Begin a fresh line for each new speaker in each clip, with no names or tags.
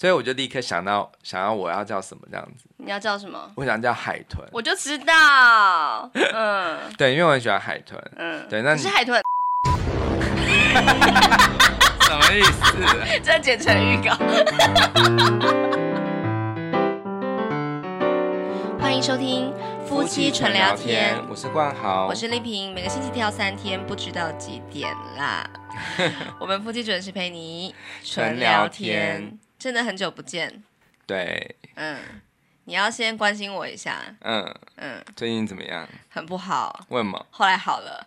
所以我就立刻想到想要我要叫什么这样子。
你要叫什么？
我想叫海豚。
我就知道，嗯，
对，因为我很喜欢海豚，
嗯，
对，那你
是海豚，
什么意思？
这剪成预告。欢迎收听夫妻纯聊天，
我是冠豪，
我是丽萍，每个星期跳三天，不知道几点啦。我们夫妻准时陪你纯聊天，真的很久不见。
对，
嗯。你要先关心我一下，
嗯嗯，最近怎么样？
很不好。
为什么？
后来好了。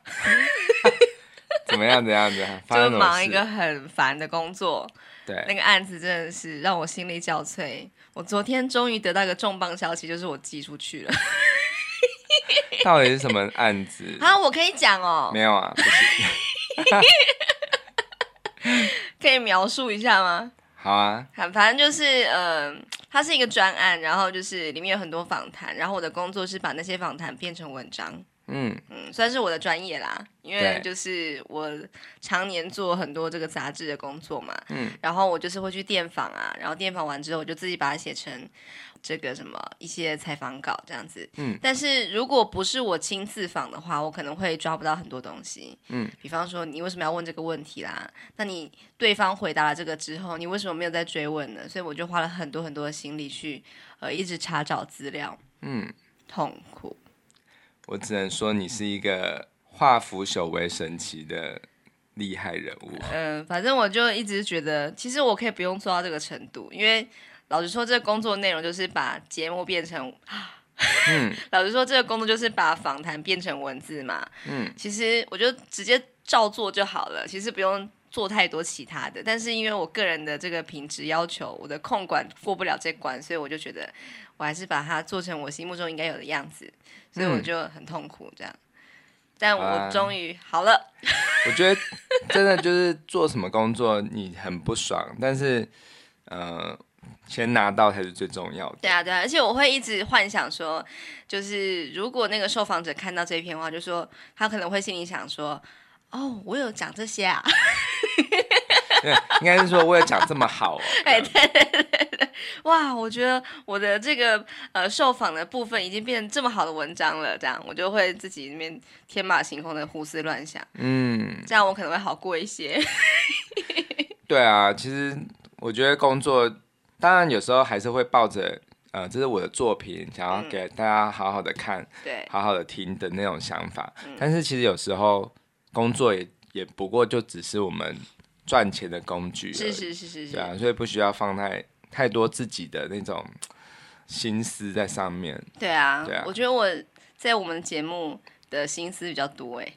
怎么样？怎样子？
就忙一个很烦的工作。
对。
那个案子真的是让我心力交瘁。我昨天终于得到一个重磅消息，就是我寄出去了。
到底是什么案子？
啊，我可以讲哦。
没有啊，不行。
可以描述一下吗？
好啊。
反正就是嗯。呃它是一个专案，然后就是里面有很多访谈，然后我的工作是把那些访谈变成文章，嗯嗯，算是我的专业啦，因为就是我常年做很多这个杂志的工作嘛，嗯，然后我就是会去电访啊，然后电访完之后，我就自己把它写成。这个什么一些采访稿这样子，嗯，但是如果不是我亲自访的话，我可能会抓不到很多东西，嗯，比方说你为什么要问这个问题啦？那你对方回答了这个之后，你为什么没有再追问呢？所以我就花了很多很多的心力去，呃，一直查找资料，嗯，痛苦。
我只能说你是一个化腐朽为神奇的厉害人物。
嗯、呃，反正我就一直觉得，其实我可以不用做到这个程度，因为。老实说，这个工作内容就是把节目变成，嗯，老实说，这个工作就是把访谈变成文字嘛。嗯，其实我就直接照做就好了，其实不用做太多其他的。但是因为我个人的这个品质要求，我的控管过不了这关，所以我就觉得我还是把它做成我心目中应该有的样子，所以我就很痛苦这样。但我终于好了。
啊，我觉得真的就是做什么工作你很不爽，但是呃。先拿到才是最重要的。
对啊，对啊，而且我会一直幻想说，就是如果那个受访者看到这篇话，就说他可能会心里想说：“哦，我有讲这些啊。”
对，应该是说我有讲这么好哦。
哎，对对对对，哇，我觉得我的这个呃受访的部分已经变成这么好的文章了，这样我就会自己那边天马行空的胡思乱想。嗯，这样我可能会好过一些。
对啊，其实我觉得工作。当然，有时候还是会抱着，呃，这是我的作品，想要给大家好好的看，
对，
好好的听的那种想法。但是其实有时候工作也也不过就只是我们赚钱的工具，
是是是是是，
对啊，所以不需要放太太多自己的那种心思在上面。
对啊，对啊，我觉得我在我们节目的心思比较多，哎，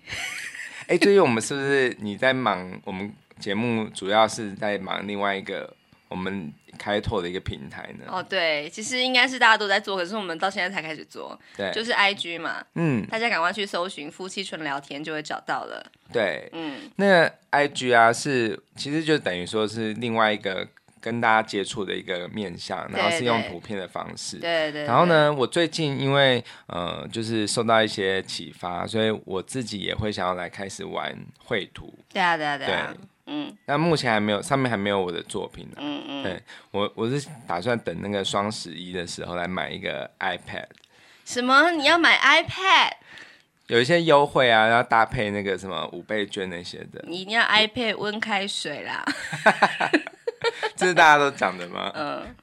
哎，最近我们是不是你在忙？我们节目主要是在忙另外一个。我们开拓的一个平台呢？
哦，对，其实应该是大家都在做，可是我们到现在才开始做。
对，
就是 IG 嘛，嗯，大家赶快去搜寻“夫妻纯聊天”就会找到了。
对，嗯，那个 IG 啊，是其实就等于说是另外一个跟大家接触的一个面向，然后是用图片的方式。
对对，对。
然后呢，我最近因为呃，就是受到一些启发，所以我自己也会想要来开始玩绘图。
对啊，对啊，对啊。对
嗯，那目前还没有，上面还没有我的作品呢。嗯嗯，对我我是打算等那个双十一的时候来买一个 iPad。
什么？你要买 iPad？
有一些优惠啊，然后搭配那个什么五倍券那些的。
你一定要 iPad 温开水啦。
这是大家都讲的吗？嗯。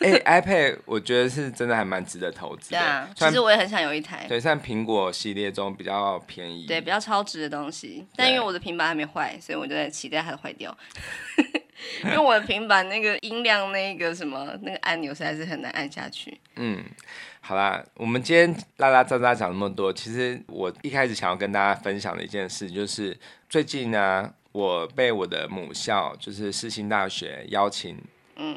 哎、欸、，iPad 我觉得是真的还蛮值得投资的。对啊，
其实我也很想有一台。
对，像苹果系列中比较便宜，
对，比较超值的东西。但因为我的平板还没坏，所以我就在期待它的坏掉。因为我的平板那个音量那个什么那个按钮实在是很难按下去。
嗯，好啦，我们今天拉拉杂杂讲那么多，其实我一开始想要跟大家分享的一件事，就是最近呢，我被我的母校，就是世新大学邀请。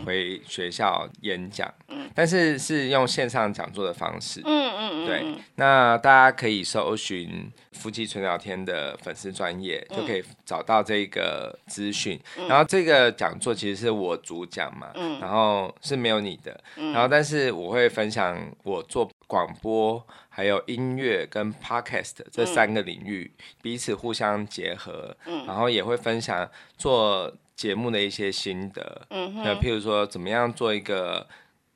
回学校演讲，嗯，但是是用线上讲座的方式，嗯嗯嗯，对，那大家可以搜寻夫妻纯聊天的粉丝专业，就可以找到这个资讯。嗯、然后这个讲座其实是我主讲嘛，嗯，然后是没有你的，嗯、然后但是我会分享我做广播，还有音乐跟 podcast 这三个领域彼此互相结合，嗯，然后也会分享做。节目的一些心得，
嗯哼，
那譬如说怎么样做一个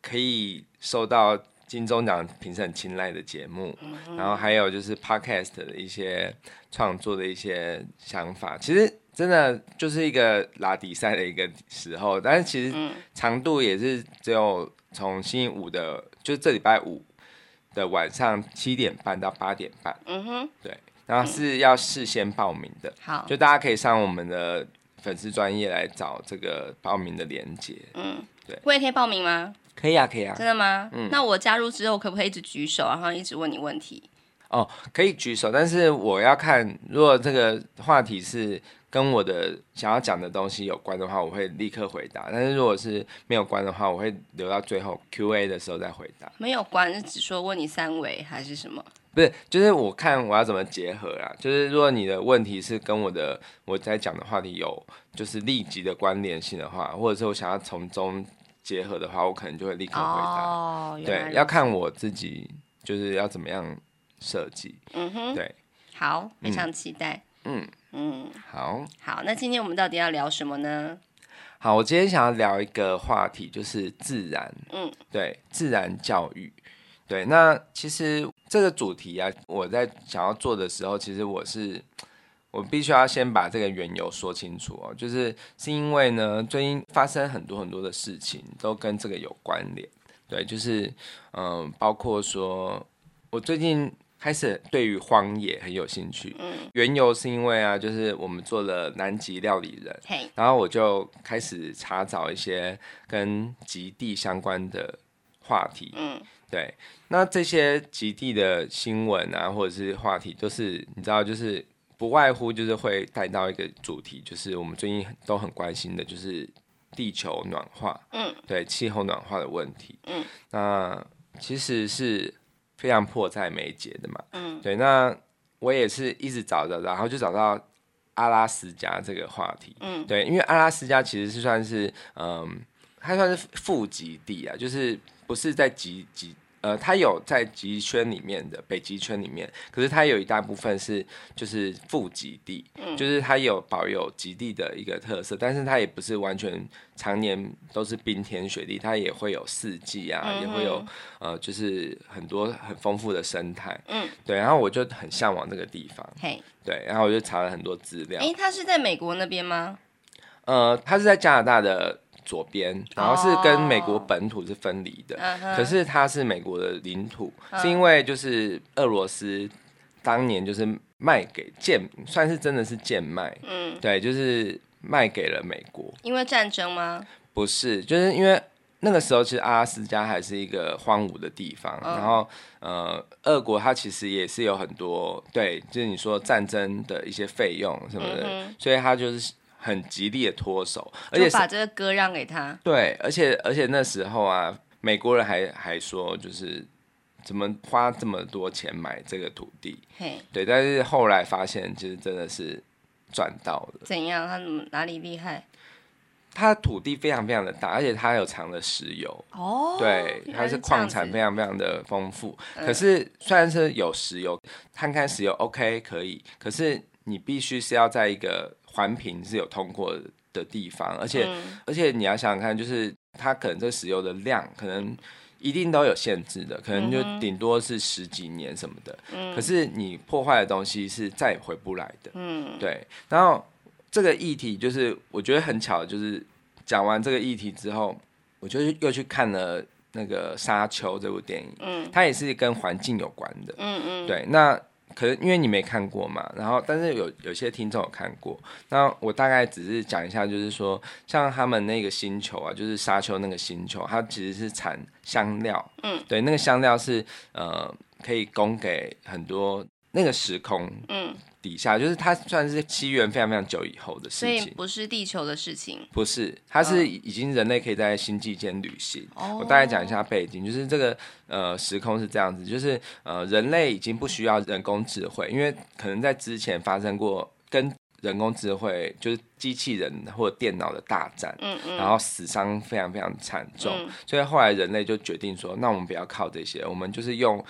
可以受到金钟奖评审青睐的节目，嗯，然后还有就是 podcast 的一些创作的一些想法，其实真的就是一个拉比赛的一个时候，但是其实长度也是只有从星期五的，就是这礼拜五的晚上七点半到八点半，
嗯哼，
对，然后是要事先报名的，
好，
就大家可以上我们的粉丝专业来找这个报名的链接，
嗯，对，我也可以报名吗？
可以啊，可以啊，
真的吗？嗯，那我加入之后可不可以一直举手，然后一直问你问题？
哦，可以举手，但是我要看，如果这个话题是跟我的想要讲的东西有关的话，我会立刻回答；但是如果是没有关的话，我会留到最后 Q&A 的时候再回答。
没有关是只说问你三围还是什么？
不是，就是我看我要怎么结合啦。就是如果你的问题是跟我的我在讲的话题有就是立即的关联性的话，或者是我想要从中。结合的话，我可能就会立刻回答。
哦，
对，要看我自己就是要怎么样设计。
嗯哼，
对，
好，非常期待。
嗯嗯，好，
好，那今天我们到底要聊什么呢？
好，我今天想要聊一个话题，就是自然。
嗯，
对，自然教育。对，那其实这个主题啊，我在想要做的时候，其实我是。我必须要先把这个缘由说清楚哦，就是是因为呢，最近发生很多很多的事情都跟这个有关联，对，就是嗯、呃，包括说我最近开始对于荒野很有兴趣，
嗯，
缘由是因为啊，就是我们做了南极料理人，
嘿，
然后我就开始查找一些跟极地相关的话题，
嗯，
对，那这些极地的新闻啊，或者是话题，都是你知道，就是。不外乎就是会带到一个主题，就是我们最近都很关心的，就是地球暖化，
嗯，
对气候暖化的问题，
嗯，
那其实是非常迫在眉睫的嘛，
嗯，
对，那我也是一直找着，然后就找到阿拉斯加这个话题，
嗯，
对，因为阿拉斯加其实是算是，嗯，它算是副极地啊，就是不是在极极。呃，它有在极圈里面的北极圈里面，可是它有一大部分是就是副极地，
嗯，
就是它有保有极地的一个特色，但是它也不是完全常年都是冰天雪地，它也会有四季啊，
嗯、
也会有呃，就是很多很丰富的生态，
嗯，
对，然后我就很向往这个地方，
嘿，
对，然后我就查了很多资料，
哎、欸，它是在美国那边吗？
呃，它是在加拿大的。左边，然后是跟美国本土是分离的，oh. 可是它是美国的领土，uh. 是因为就是俄罗斯当年就是卖给贱，算是真的是贱卖，
嗯，
对，就是卖给了美国。
因为战争吗？
不是，就是因为那个时候其实阿拉斯加还是一个荒芜的地方，uh. 然后呃，俄国它其实也是有很多对，就是你说战争的一些费用什么的，uh. 所以它就是。很极力的脱手，而且
把这个歌让给他。
对，而且而且那时候啊，美国人还还说，就是怎么花这么多钱买这个土地？
嘿，
对，但是后来发现，其实真的是赚到了。
怎样？他哪里厉害？
他土地非常非常的大，而且他有藏的石油。
哦，
对，它是矿产非常非常的丰富。
嗯。
可是虽然是有石油，探勘石油 OK 可以，可是你必须是要在一个。环评是有通过的地方，而且、嗯、而且你要想想看，就是它可能这石油的量可能一定都有限制的，可能就顶多是十几年什么的。
嗯、
可是你破坏的东西是再也回不来的。
嗯，
对。然后这个议题就是我觉得很巧，就是讲完这个议题之后，我就又去看了那个《沙丘》这部电影。
嗯，
它也是跟环境有关的。
嗯嗯，
对。那可能因为你没看过嘛，然后但是有有些听众有看过，那我大概只是讲一下，就是说像他们那个星球啊，就是沙丘那个星球，它其实是产香料，
嗯，
对，那个香料是呃可以供给很多那个时空，
嗯。
底下就是它算是起源非常非常久以后的事情，
所以不是地球的事情，
不是，它是已经人类可以在星际间旅行。
哦。
我大概讲一下背景，就是这个呃时空是这样子，就是呃人类已经不需要人工智慧，因为可能在之前发生过跟人工智慧就是机器人或者电脑的大战，
嗯嗯，
然后死伤非常非常惨重，
嗯，
所以后来人类就决定说，那我们不要靠这些，我们就是用。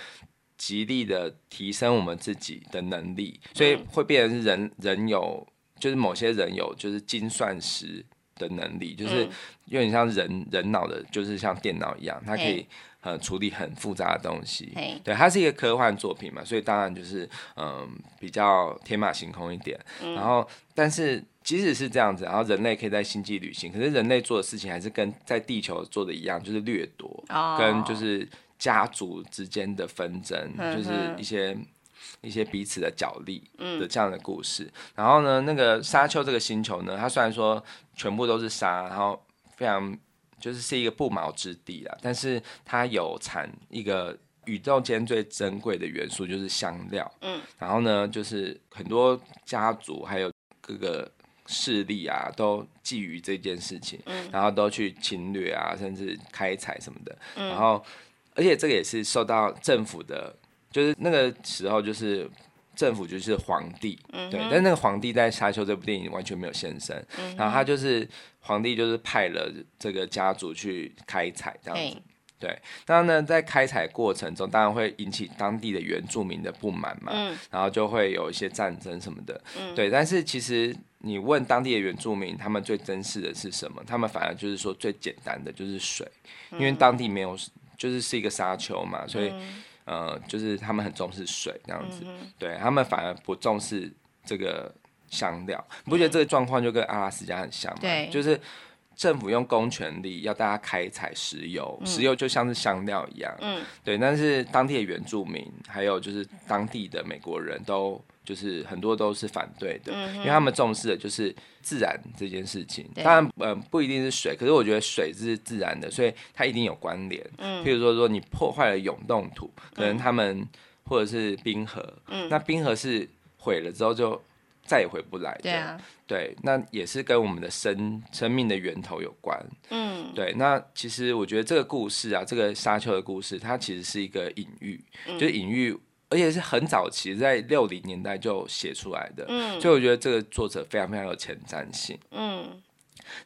极力的提升我们自己的能力，所以会变成是人人有，就是某些人有就是精算师的能力，就是有点像人人脑的，就是像电脑一样，它可以呃处理很复杂的东西。对，它是一个科幻作品嘛，所以当然就是嗯、呃、比较天马行空一点。然后，但是即使是这样子，然后人类可以在星际旅行，可是人类做的事情还是跟在地球做的一样，就是掠夺，跟就是家族之间的纷争，就是一些。一些彼此的角力的这样的故事，嗯、然后呢，那个沙丘这个星球呢，它虽然说全部都是沙，然后非常就是是一个不毛之地啦，但是它有产一个宇宙间最珍贵的元素，就是香料。嗯，然后呢，就是很多家族还有各个势力啊，都觊觎这件事情，嗯，然后都去侵略啊，甚至开采什么的，嗯，然后而且这个也是受到政府的。就是那个时候，就是政府就是皇帝，嗯、对，但是那个皇帝在《沙丘》这部电影完全没有现身，嗯、然后他就是皇帝，就是派了这个家族去开采这样子，嘿对。然后呢，在开采过程中，当然会引起当地的原住民的不满嘛，嗯、然后就会有一些战争什么的，嗯、对。但是其实你问当地的原住民，他们最珍视的是什么？他们反而就是说最简单的就是水，因为当地没有，就是是一个沙丘嘛，所以。嗯呃，就是他们很重视水这样子，嗯、对他们反而不重视这个香料。你不觉得这个状况就跟阿拉斯加很像吗？对，就是政府用公权力要大家开采石油，嗯、石油就像是香料一样。嗯，对，但是当地的原住民还有就是当地的美国人都。就是很多都是反对的，嗯、因为他们重视的就是自然这件事情。当然，嗯、呃，不一定是水，可是我觉得水是自然的，所以它一定有关联。嗯，譬如说，说你破坏了永冻土，可能他们、嗯、或者是冰河，嗯，那冰河是毁了之后就再也回不来的。对啊，对，那也是跟我们的生生命的源头有关。嗯，对，那其实我觉得这个故事啊，这个沙丘的故事，它其实是一个隐喻，嗯、就是隐喻。而且是很早期，在六零年代就写出来的，嗯，所以我觉得这个作者非常非常有前瞻性，嗯。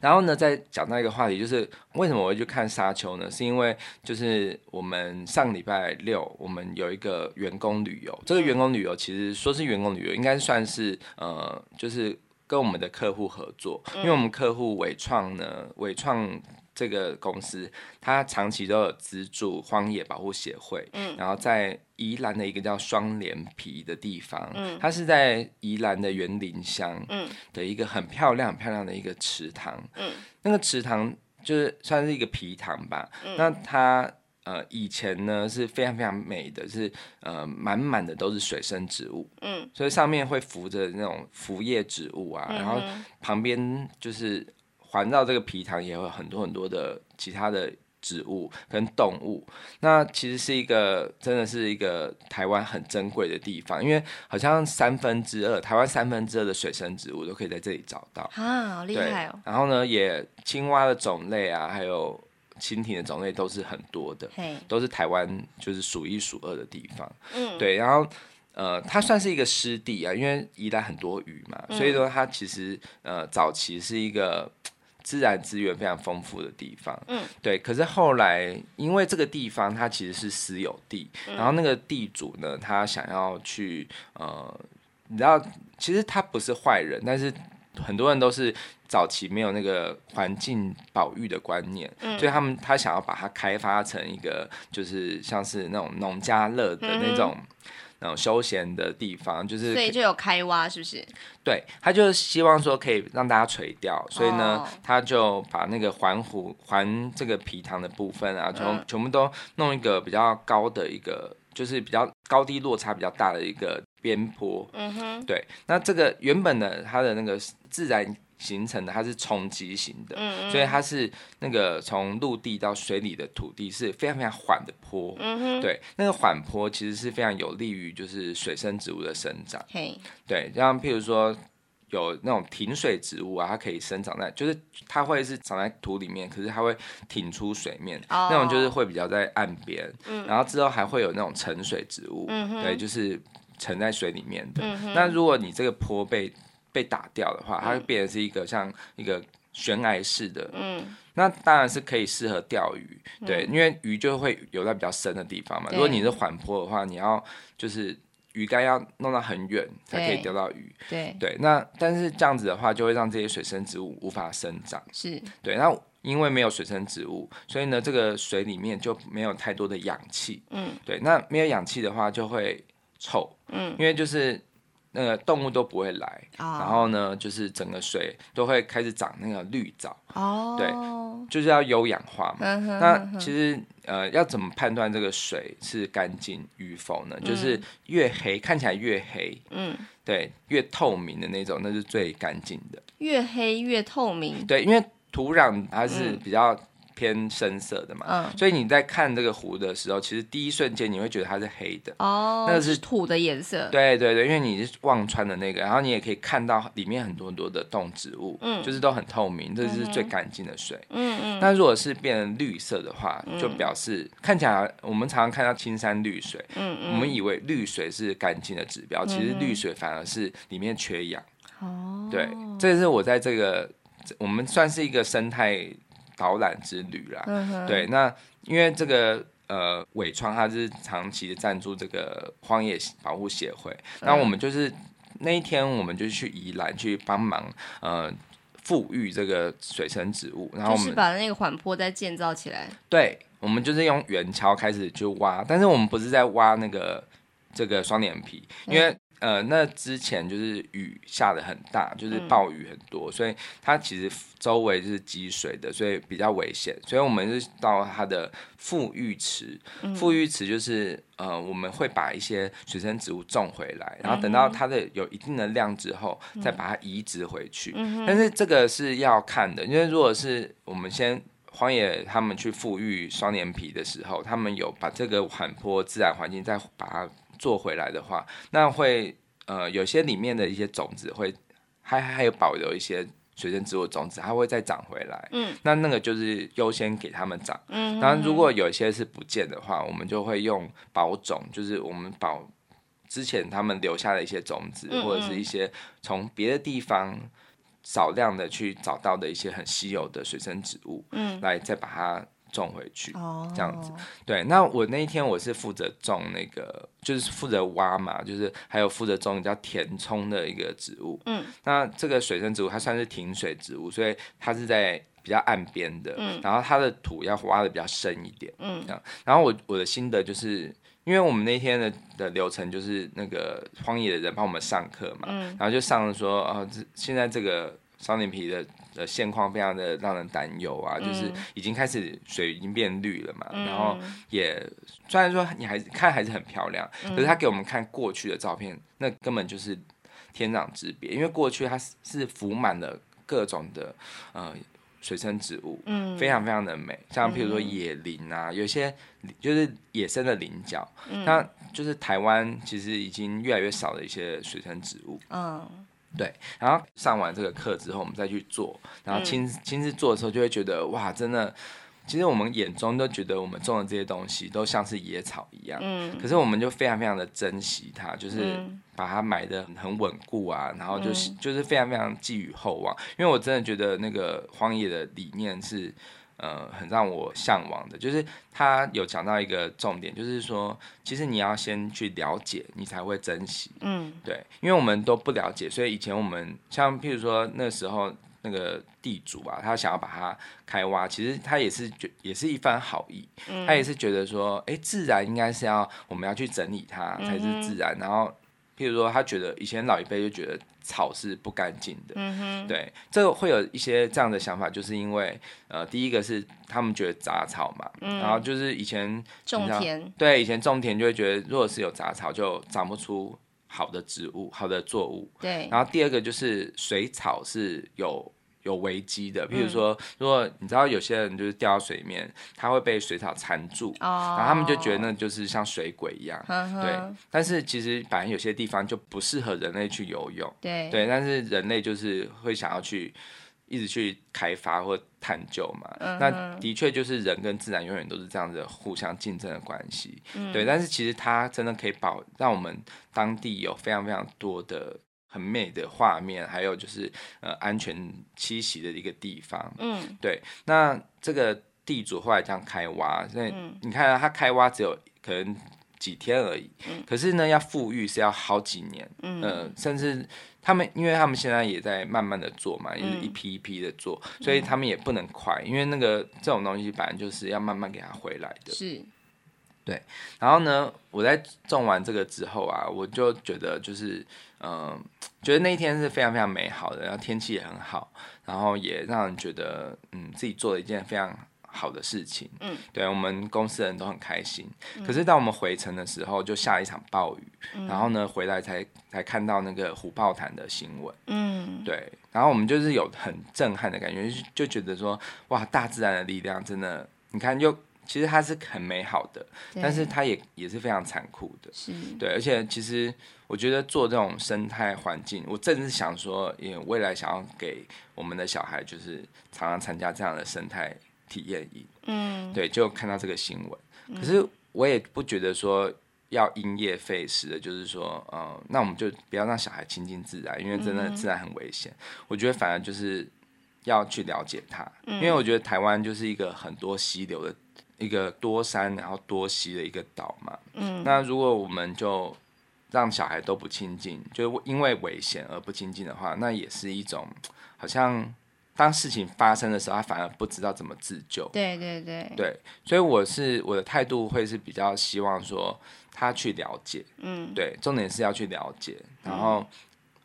然后呢，再讲到一个话题，就是为什么我会去看《沙丘》呢？是因为就是我们上礼拜六，我们有一个员工旅游，这个员工旅游其实说是员工旅游，应该算是呃，就是跟我们的客户合作，因为我们客户伟创呢，伟创。这个公司，它长期都有资助荒野保护协会，嗯，然后在宜兰的一个叫双连皮的地方，嗯，它是在宜兰的园林乡，嗯，的一个很漂亮、很漂亮的一个池塘，嗯，那个池塘就是算是一个皮塘吧，嗯，那它呃以前呢是非常非常美的，是呃满满的都是水生植物，嗯，所以上面会浮着那种浮叶植物啊，嗯，然后旁边就是。环绕这个皮塘也有很多很多的其他的植物跟动物，那其实是一个真的是一个台湾很珍贵的地方，因为好像三分之二台湾三分之二的水生植物都可以在这里找到
啊，好厉害哦！
然后呢，也青蛙的种类啊，还有蜻蜓的种类都是很多的，嘿都是台湾就是数一数二的地方。嗯，对，然后呃，它算是一个湿地啊，因为宜兰很多鱼嘛，嗯、所以说它其实呃早期是一个。自然资源非常丰富的地方，嗯，对。可是后来，因为这个地方它其实是私有地，嗯、然后那个地主呢，他想要去，呃，你知道，其实他不是坏人，但是很多人都是早期没有那个环境保育的观念，嗯、所以他们他想要把它开发成一个，就是像是那种农家乐的那种。嗯那种休闲的地方，就是
所以就有开挖，是不是？
对，他就是希望说可以让大家垂钓，所以呢，他就把那个环湖环这个皮塘的部分啊，全、嗯、全部都弄一个比较高的一个，就是比较高低落差比较大的一个边坡。嗯哼，对，那这个原本的它的那个自然。形成的它是冲击型的，所以它是那个从陆地到水里的土地是非常非常缓的坡，嗯，对，那个缓坡其实是非常有利于就是水生植物的生长，嘿，对，像譬如说有那种挺水植物啊，它可以生长在，就是它会是长在土里面，可是它会挺出水面，哦，那种就是会比较在岸边，嗯，然后之后还会有那种沉水植物，嗯，对，就是沉在水里面的，嗯，那如果你这个坡被被打掉的话，它会变成是一个像一个悬崖式的，嗯，那当然是可以适合钓鱼，对，嗯、因为鱼就会游在比较深的地方嘛。如果你是缓坡的话，你要就是鱼竿要弄到很远才可以钓到鱼。
对
对，那但是这样子的话，就会让这些水生植物无法生长。
是
对，那因为没有水生植物，所以呢，这个水里面就没有太多的氧气。嗯，对，那没有氧气的话就会臭。嗯，因为就是。那个动物都不会来，oh. 然后呢，就是整个水都会开始长那个绿藻，oh. 对，就是要有氧化嘛。那其实呃，要怎么判断这个水是干净与否呢？就是越黑，看起来越黑，嗯，对，越透明的那种，那是最干净的。
越黑越透明。
对，因为土壤它是比较。偏深色的嘛，嗯，所以你在看这个湖的时候，其实第一瞬间你会觉得它是黑的，
哦，那个是土的颜色，
对对对，因为你是望穿的那个，然后你也可以看到里面很多很多的动植物，嗯，就是都很透明，这是最干净的水，嗯嗯。那如果是变成绿色的话，就表示看起来我们常常看到青山绿水，嗯嗯，我们以为绿水是干净的指标，其实绿水反而是里面缺氧，哦，对，这是我在这个我们算是一个生态。导览之旅啦，嗯、对，那因为这个呃，伟创他是长期的赞助这个荒野保护协会，嗯、那我们就是那一天，我们就去宜兰去帮忙呃富裕这个水生植物，然后我们
就是把那个缓坡再建造起来。
对，我们就是用圆锹开始就挖，但是我们不是在挖那个这个双脸皮，因为。嗯呃，那之前就是雨下的很大，就是暴雨很多，嗯、所以它其实周围就是积水的，所以比较危险。所以我们是到它的富裕池，富裕池就是呃，我们会把一些水生植物种回来，然后等到它的有一定的量之后，再把它移植回去。嗯、但是这个是要看的，因为如果是我们先荒野他们去富裕双连皮的时候，他们有把这个缓坡自然环境再把它。做回来的话，那会呃有些里面的一些种子会还还有保留一些水生植物种子，它会再长回来。嗯，那那个就是优先给他们长。嗯，然后如果有一些是不见的话，我们就会用保种，就是我们保之前他们留下的一些种子，嗯嗯或者是一些从别的地方少量的去找到的一些很稀有的水生植物，嗯，来再把它。种回去，这样子，对。那我那一天我是负责种那个，就是负责挖嘛，就是还有负责种叫填充的一个植物。嗯，那这个水生植物它算是停水植物，所以它是在比较岸边的。嗯，然后它的土要挖的比较深一点。嗯，这样。然后我我的心得就是，因为我们那天的的流程就是那个荒野的人帮我们上课嘛，嗯，然后就上了说，哦，这现在这个双脸皮的。的现况非常的让人担忧啊，嗯、就是已经开始水已经变绿了嘛，嗯、然后也虽然说你还是看还是很漂亮，嗯、可是他给我们看过去的照片，那根本就是天壤之别，因为过去它是浮满了各种的呃水生植物，嗯，非常非常的美，像譬如说野林啊，嗯、有些就是野生的菱角，那、嗯、就是台湾其实已经越来越少的一些水生植物，嗯。对，然后上完这个课之后，我们再去做，然后亲亲自做的时候，就会觉得哇，真的，其实我们眼中都觉得我们种的这些东西都像是野草一样，嗯，可是我们就非常非常的珍惜它，就是把它埋的很稳固啊，然后就是就是非常非常寄予厚望，因为我真的觉得那个荒野的理念是。呃，很让我向往的，就是他有讲到一个重点，就是说，其实你要先去了解，你才会珍惜。嗯，对，因为我们都不了解，所以以前我们像譬如说那时候那个地主啊，他想要把它开挖，其实他也是觉也是一番好意，嗯、他也是觉得说，哎、欸，自然应该是要我们要去整理它才是自然，嗯、然后。譬如说，他觉得以前老一辈就觉得草是不干净的，嗯哼，对，这个会有一些这样的想法，就是因为呃，第一个是他们觉得杂草嘛，嗯、然后就是以前
种田，
对，以前种田就会觉得，如果是有杂草，就长不出好的植物、好的作物，对。然后第二个就是水草是有。有危机的，譬如说，如果你知道有些人就是掉到水面，他会被水草缠住，然后他们就觉得那就是像水鬼一样，对。但是其实反正有些地方就不适合人类去游泳，对对。但是人类就是会想要去一直去开发或探究嘛，那的确就是人跟自然永远都是这样子互相竞争的关系，对。但是其实它真的可以保让我们当地有非常非常多的。很美的画面，还有就是呃安全栖息的一个地方。嗯，对。那这个地主后来这样开挖，那你看他开挖只有可能几天而已。可是呢，要富裕是要好几年，嗯、呃，甚至他们，因为他们现在也在慢慢的做嘛，也是一批一批的做，所以他们也不能快，因为那个这种东西本来就是要慢慢给他回来的。
是。
对，然后呢，我在种完这个之后啊，我就觉得就是，嗯、呃，觉得那一天是非常非常美好的，然后天气也很好，然后也让人觉得，嗯，自己做了一件非常好的事情。嗯，对，我们公司人都很开心。嗯、可是当我们回程的时候，就下了一场暴雨，嗯、然后呢，回来才才看到那个虎豹潭的新闻。嗯，对，然后我们就是有很震撼的感觉，就觉得说，哇，大自然的力量真的，你看又。其实它是很美好的，但是它也也是非常残酷的，是对。而且其实我觉得做这种生态环境，我正是想说，也未来想要给我们的小孩，就是常常参加这样的生态体验营。嗯，对，就看到这个新闻。嗯、可是我也不觉得说要因噎废食的，就是说，呃，那我们就不要让小孩亲近自然，因为真的自然很危险。嗯、我觉得反而就是要去了解它，嗯、因为我觉得台湾就是一个很多溪流的。一个多山然后多溪的一个岛嘛，嗯，那如果我们就让小孩都不亲近，就因为危险而不亲近的话，那也是一种好像当事情发生的时候，他反而不知道怎么自救。
对对对，
对，所以我是我的态度会是比较希望说他去了解，嗯，对，重点是要去了解，然后、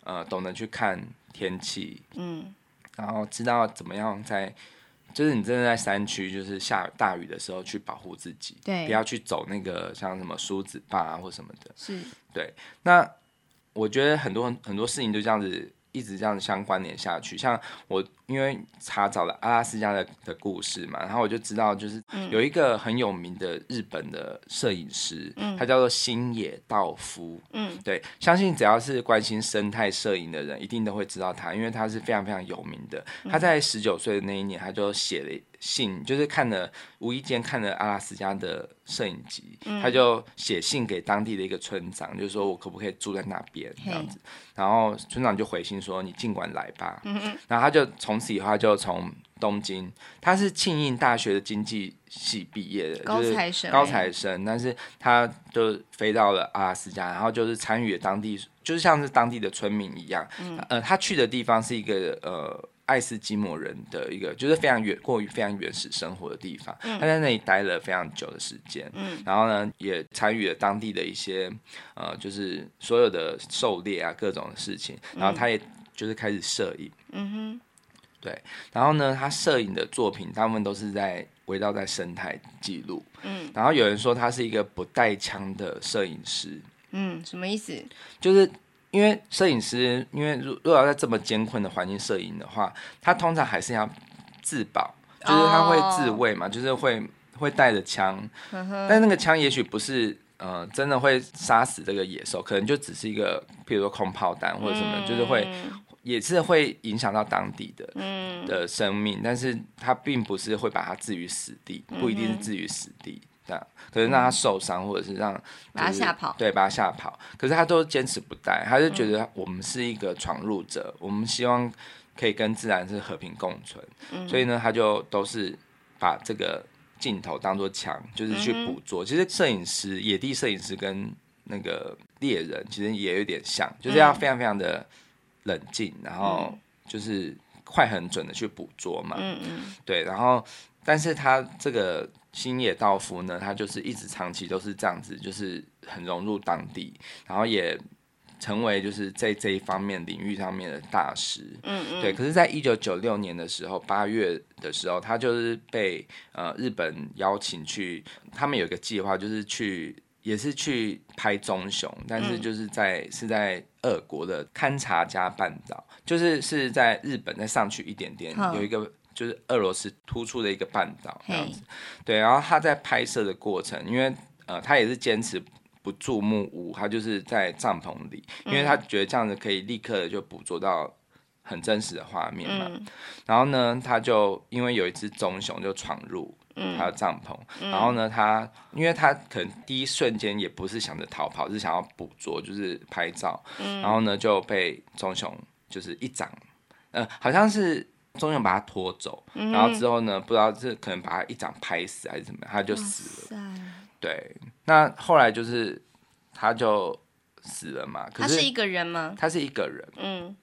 嗯、呃懂得去看天气，嗯，然后知道怎么样在。就是你真的在山区，就是下大雨的时候去保护自己，对，不要去走那个像什么梳子坝啊或什么的，是，对。那我觉得很多很多事情就这样子一直这样相关联下去，像我。因为查找了阿拉斯加的的故事嘛，然后我就知道，就是有一个很有名的日本的摄影师，嗯、他叫做星野道夫。嗯，对，相信只要是关心生态摄影的人，一定都会知道他，因为他是非常非常有名的。他在十九岁的那一年，他就写了信，就是看了无意间看了阿拉斯加的摄影集，嗯、他就写信给当地的一个村长，就是说我可不可以住在那边这样子，然后村长就回信说你尽管来吧。嗯哼然后他就从从此以后，他就从东京，他是庆应大学的经济系毕业的，高材生，高材生。但是他就飞到了阿拉斯加，然后就是参与了当地，就是像是当地的村民一样。嗯、呃，他去的地方是一个呃爱斯基摩人的一个，就是非常远过于非常原始生活的地方。嗯、他在那里待了非常久的时间。嗯，然后呢，也参与了当地的一些呃，就是所有的狩猎啊，各种的事情。然后他也就是开始摄影。嗯哼。对，然后呢，他摄影的作品大部分都是在围绕在生态记录。嗯，然后有人说他是一个不带枪的摄影师。嗯，什么意思？就是因为摄影师，因为如如果要在这么艰困的环境摄影的话，他通常还是要自保，就是他会自卫嘛，哦、就是会会带着枪。但那个枪也许不是呃真的会杀死这个野兽，可能就只是一个，譬如说空炮弹或者什么，嗯、就是会。也是会影响到当地的、嗯、的生命，但是他并不是会把它置于死地，不一定是置于死地，这样可是让他受伤，或者是让、就是、
把他吓跑，
对，把他吓跑。可是他都坚持不带，他就觉得我们是一个闯入者，嗯、我们希望可以跟自然是和平共存，嗯、所以呢，他就都是把这个镜头当做枪，就是去捕捉。嗯、其实摄影师、野地摄影师跟那个猎人其实也有点像，就是要非常非常的。冷静，然后就是快很准的去捕捉嘛。嗯嗯。对，然后，但是他这个星野道夫呢，他就是一直长期都是这样子，就是很融入当地，然后也成为就是在这一方面领域上面的大师。嗯嗯。对，可是，在一九九六年的时候，八月的时候，他就是被呃日本邀请去，他们有一个计划，就是去。也是去拍棕熊，但是就是在、嗯、是在俄国的勘察加半岛，就是是在日本再上去一点点，有一个就是俄罗斯突出的一个半岛这样子。嘿对，然后他在拍摄的过程，因为呃他也是坚持不住木屋，他就是在帐篷里，因为他觉得这样子可以立刻的就捕捉到很真实的画面嘛。嗯、然后呢，他就因为有一只棕熊就闯入。嗯，还有帐篷，嗯、然后呢，他因为他可能第一瞬间也不是想着逃跑，是想要捕捉，就是拍照，嗯、然后呢就被棕熊就是一掌，呃，好像是棕熊把他拖走，嗯、然后之后呢，不知道是可能把他一掌拍死还是怎么样，他就死了。对，那后来就是他就死了嘛。可是
他是一个人吗？
他是一个人。
嗯。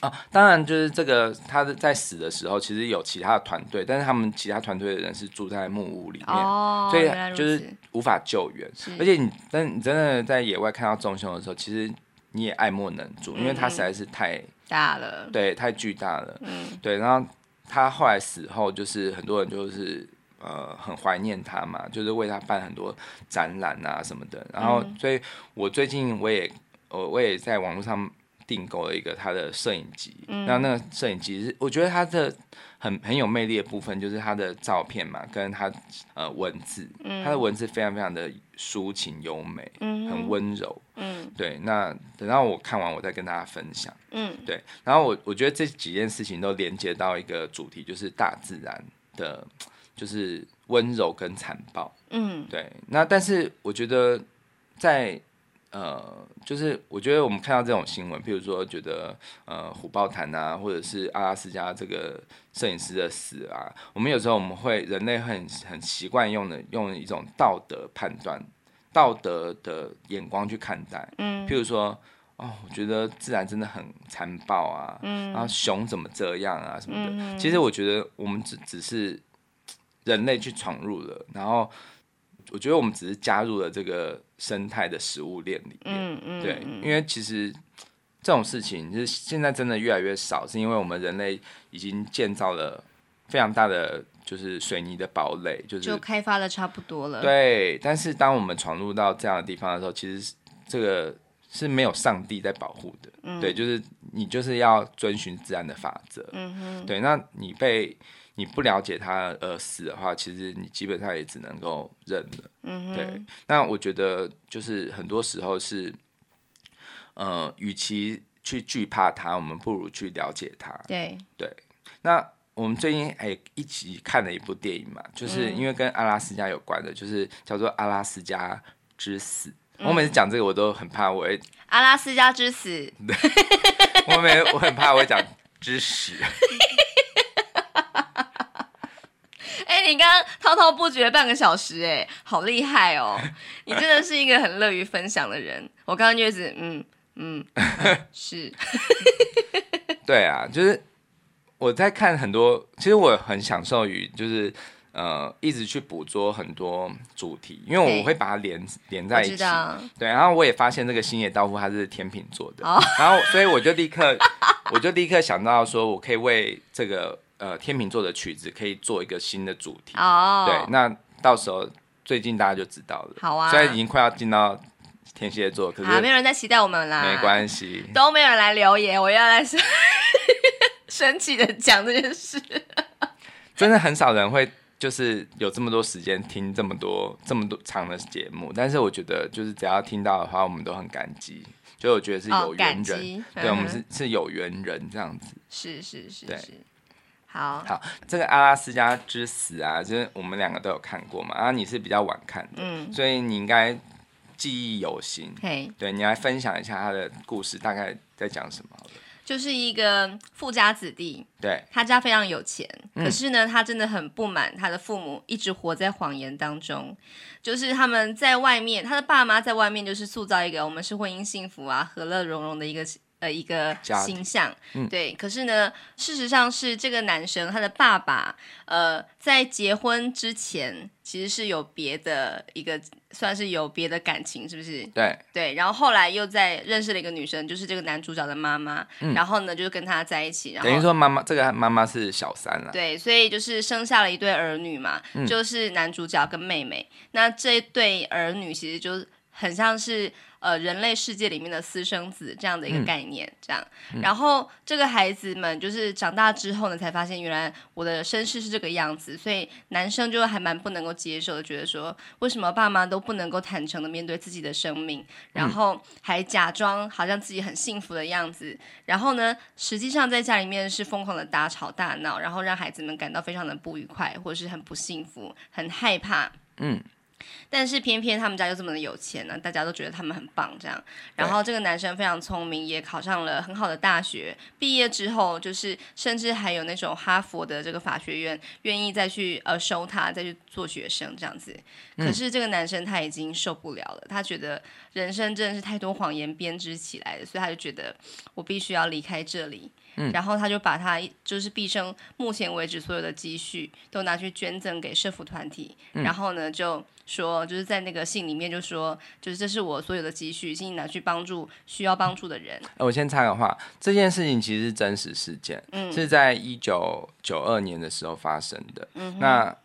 哦，当然就是这个，他在死的时候，其实有其他的团队，但是他们其他团队的人是住在木屋里面，
哦、
所以就是无法救援。而且你，但你真的在野外看到棕熊的时候，其实你也爱莫能助，嗯、因为他实在是太
大了，
对，太巨大了。
嗯，
对。然后他后来死后，就是很多人就是呃很怀念他嘛，就是为他办很多展览啊什么的。然后，所以我最近我也我我也在网络上。订购了一个他的摄影机，嗯、那那个摄影机是我觉得他的很很有魅力的部分，就是他的照片嘛，跟他呃文字，嗯、他的文字非常非常的抒情优美，嗯、很温柔，嗯、对。那等到我看完，我再跟大家分享，嗯、对。然后我我觉得这几件事情都连接到一个主题，就是大自然的，就是温柔跟残暴，嗯，对。那但是我觉得在呃，就是我觉得我们看到这种新闻，譬如说觉得呃虎豹潭啊，或者是阿拉斯加这个摄影师的死啊，我们有时候我们会人类很很习惯用的用一种道德判断、道德的眼光去看待。嗯，譬如说哦，我觉得自然真的很残暴啊，嗯，然后熊怎么这样啊什么的。嗯，其实我觉得我们只只是人类去闯入了，然后。我觉得我们只是加入了这个生态的食物链里面，嗯嗯、对，因为其实这种事情就是现在真的越来越少，是因为我们人类已经建造了非常大的就是水泥的堡垒，就是
就开发的差不多了。
对，但是当我们闯入到这样的地方的时候，其实这个是没有上帝在保护的，嗯、对，就是你就是要遵循自然的法则，嗯哼，对，那你被。你不了解他而死的话，其实你基本上也只能够认了。对。那我觉得就是很多时候是，呃，与其去惧怕他，我们不如去了解他。
对
对。那我们最近还一起看了一部电影嘛，就是因为跟阿拉斯加有关的，就是叫做《阿拉斯加之死》。嗯、我每次讲这个，我都很怕我会
阿拉斯加之死。
对，我每我很怕我会讲之屎。
哎、欸，你刚刚滔滔不绝半个小时，哎，好厉害哦！你真的是一个很乐于分享的人。我刚刚就是，嗯嗯，嗯，是，
对啊，就是我在看很多，其实我很享受于就是呃，一直去捕捉很多主题，因为我会把它连连在一起。对，然后我也发现这个星野道夫他是天秤座的，哦、然后所以我就立刻我就立刻想到说，我可以为这个。呃，天秤座的曲子可以做一个新的主题哦。Oh. 对，那到时候最近大家就知道了。
好啊，
虽然已经快要进到天蝎座，可是
没有人在期待我们啦。
没关系，
都没有人来留言，我要来生 生气的讲这件事。
真的很少人会就是有这么多时间听这么多这么多长的节目，但是我觉得就是只要听到的话，我们都很感激。就我觉得是有缘人，哦、对，我们是是有缘人这样子。
是是是，
对。
好，
好，这个阿拉斯加之死啊，就是我们两个都有看过嘛，啊你是比较晚看的，嗯，所以你应该记忆犹新，
嘿，
对，你来分享一下他的故事，大概在讲什么？
就是一个富家子弟，
对，
他家非常有钱，嗯、可是呢，他真的很不满他的父母一直活在谎言当中，就是他们在外面，他的爸妈在外面就是塑造一个我们是婚姻幸福啊、和乐融融的一个。呃，一个形象，嗯、对。可是呢，事实上是这个男生他的爸爸，呃，在结婚之前其实是有别的一个，算是有别的感情，是不是？
对
对。然后后来又在认识了一个女生，就是这个男主角的妈妈。嗯、然后呢，就跟他在一起。然后
等于说妈妈这个妈妈是小三了。
对，所以就是生下了一对儿女嘛，嗯、就是男主角跟妹妹。那这对儿女其实就很像是。呃，人类世界里面的私生子这样的一个概念，嗯、这样，然后这个孩子们就是长大之后呢，才发现原来我的身世是这个样子，所以男生就还蛮不能够接受的，觉得说为什么爸妈都不能够坦诚的面对自己的生命，然后还假装好像自己很幸福的样子，然后呢，实际上在家里面是疯狂的大吵大闹，然后让孩子们感到非常的不愉快，或者是很不幸福，很害怕。嗯。但是偏偏他们家又这么的有钱呢、啊，大家都觉得他们很棒，这样。然后这个男生非常聪明，也考上了很好的大学。毕业之后，就是甚至还有那种哈佛的这个法学院愿意再去呃收他，再去做学生这样子。可是这个男生他已经受不了了，他觉得人生真的是太多谎言编织起来的，所以他就觉得我必须要离开这里。嗯、然后他就把他就是毕生目前为止所有的积蓄都拿去捐赠给社福团体，嗯、然后呢就说就是在那个信里面就说就是这是我所有的积蓄，请你拿去帮助需要帮助的人。
我先插个话，这件事情其实是真实事件，嗯、是在一九九二年的时候发生的。嗯、那。